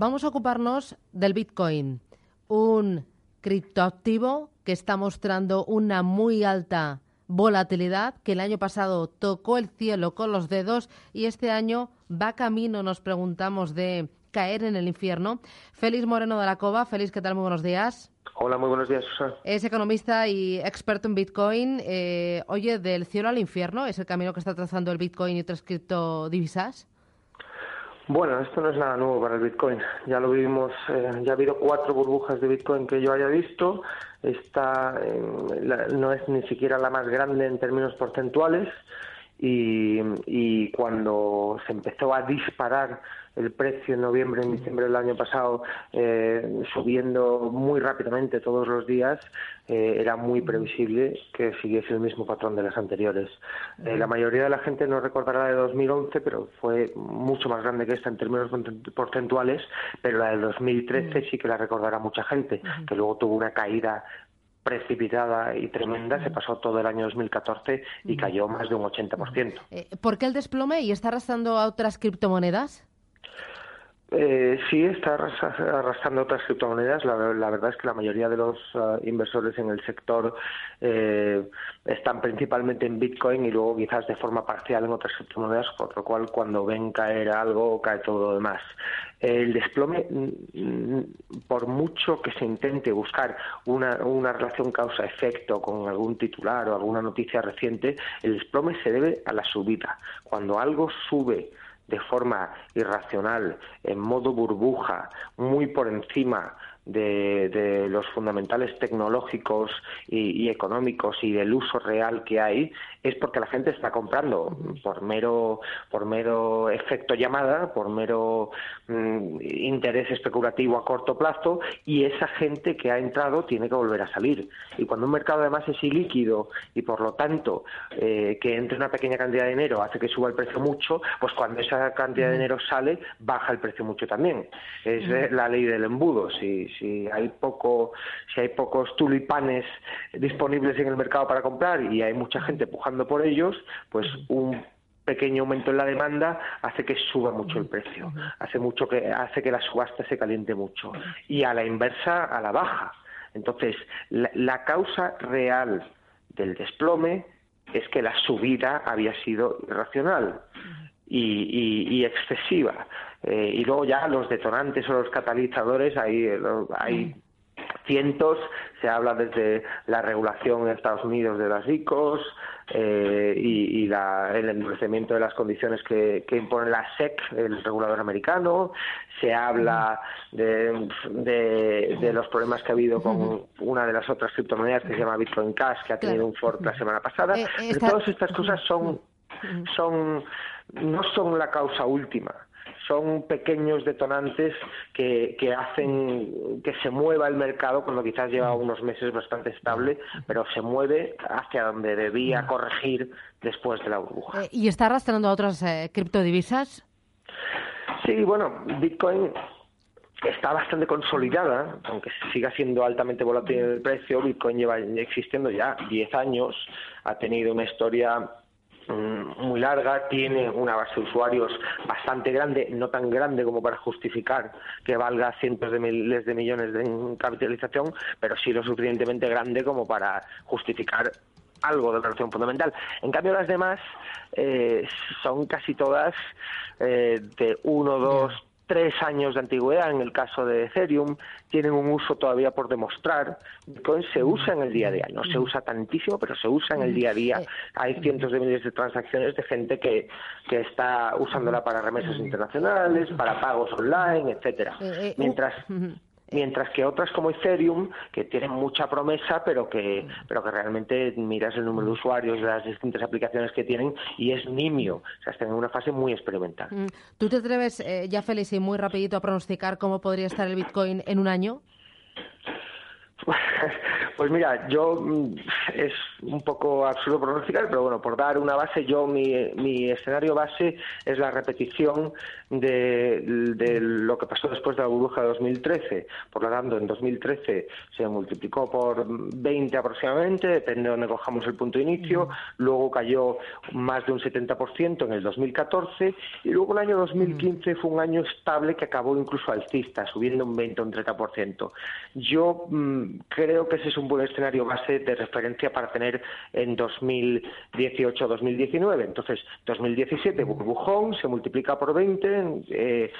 Vamos a ocuparnos del Bitcoin, un criptoactivo que está mostrando una muy alta volatilidad, que el año pasado tocó el cielo con los dedos y este año va camino, nos preguntamos, de caer en el infierno. Félix Moreno de la Cova. Félix, ¿qué tal? Muy buenos días. Hola, muy buenos días, Susana. Es economista y experto en Bitcoin. Eh, oye, ¿del cielo al infierno es el camino que está trazando el Bitcoin y otras criptodivisas? Bueno, esto no es nada nuevo para el Bitcoin. Ya lo vivimos, eh, ya ha habido cuatro burbujas de Bitcoin que yo haya visto. Esta no es ni siquiera la más grande en términos porcentuales. Y, cuando se empezó a disparar el precio en noviembre, en diciembre del año pasado, eh, subiendo muy rápidamente todos los días, eh, era muy previsible que siguiese el mismo patrón de las anteriores. Eh, la mayoría de la gente no recordará la de 2011, pero fue mucho más grande que esta en términos porcentuales, pero la de 2013 sí que la recordará mucha gente, que luego tuvo una caída precipitada y tremenda, se pasó todo el año 2014 y cayó más de un 80%. ¿Por qué el desplome y está arrastrando a otras criptomonedas? Eh, sí, está arrastrando otras criptomonedas. La, verdad es que la mayoría de los ah, inversores en el sector eh, están principalmente en Bitcoin y luego quizás de forma parcial en otras criptomonedas, por lo cual cuando ven caer algo cae todo lo demás. El desplome, por mucho que se intente buscar una, una relación causa-efecto con algún titular o alguna noticia reciente, el desplome se debe a la subida. Cuando algo sube de forma irracional, en modo burbuja, muy por encima de, los fundamentales tecnológicos y, económicos y del uso real que hay es porque la gente está comprando por mero por mero efecto llamada por mero mm, interés especulativo a corto plazo y esa gente que ha entrado tiene que volver a salir. Y cuando un mercado además es ilíquido y por lo tanto eh, que entre una pequeña cantidad de dinero hace que suba el precio mucho pues cuando esa cantidad de dinero sale baja el precio mucho también. Es la ley del embudo. Si si hay poco, si hay pocos tulipanes disponibles en el mercado para comprar y hay mucha gente pujando por ellos, pues un pequeño aumento en la demanda hace que suba mucho el precio, hace mucho que hace que la subasta se caliente mucho y a la inversa a la baja. Entonces, la, causa real del desplome es que la subida había sido irracional y excesiva. Eh, y luego ya los detonantes o los catalizadores, hay, eh, hay cientos, se habla desde la regulación en Estados Unidos de las ICOs eh, y, el endurecimiento de las condiciones que, impone la SEC, el regulador americano, se habla de, de, los problemas que ha habido con una de las otras criptomonedas que se llama Bitcoin Cash, que ha tenido un fork la semana pasada. todas estas cosas son, son, no son la causa última son pequeños detonantes que, que, hacen que se mueva el mercado cuando quizás lleva unos meses bastante estable, pero se mueve hacia donde debía corregir después de la burbuja. Eh, ¿Y está arrastrando a otras eh, criptodivisas? Sí, bueno, Bitcoin está bastante consolidada, aunque siga siendo altamente volátil el precio, Bitcoin lleva existiendo ya 10 años, ha tenido una historia muy larga, tiene una base de usuarios bastante grande, no tan grande como para justificar que valga cientos de miles de millones de capitalización, pero sí lo suficientemente grande como para justificar algo de relación fundamental. En cambio, las demás eh, son casi todas eh, de uno, dos, tres años de antigüedad en el caso de Ethereum, tienen un uso todavía por demostrar. Bitcoin se usa en el día a día, no se usa tantísimo, pero se usa en el día a día. Hay cientos de miles de transacciones de gente que, que está usándola para remesas internacionales, para pagos online, etcétera. Eh, eh, Mientras mientras que otras como Ethereum, que tienen mucha promesa, pero que, pero que realmente miras el número de usuarios, las distintas aplicaciones que tienen y es nimio, o sea, están en una fase muy experimental. Mm. ¿Tú te atreves, eh, ya Félix, y muy rapidito a pronosticar cómo podría estar el Bitcoin en un año? Pues mira, yo mm, es un poco absurdo pronosticar, pero bueno, por dar una base, yo mi, mi escenario base es la repetición de, lo que pasó después de la burbuja de 2013. Por lo tanto, en 2013 se multiplicó por 20 aproximadamente, depende de donde cojamos el punto de inicio, luego cayó más de un 70% en el 2014 y luego el año 2015 fue un año estable que acabó incluso alcista, subiendo un 20 o un 30%. Yo mm, creo que ese es un buen escenario base de referencia para tener en 2018-2019. Entonces, 2017 burbujón se multiplica por 20 eh,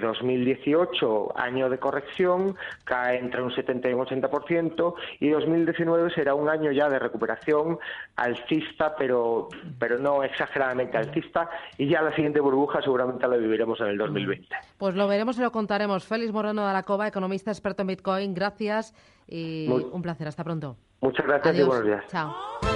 2018, año de corrección, cae entre un 70 y un 80%, y 2019 será un año ya de recuperación alcista, pero, pero no exageradamente alcista, y ya la siguiente burbuja seguramente la viviremos en el 2020. Pues lo veremos y lo contaremos. Félix Moreno de la Cova, economista experto en Bitcoin, gracias y un placer. Hasta pronto. Muchas gracias y buenos días. Chao.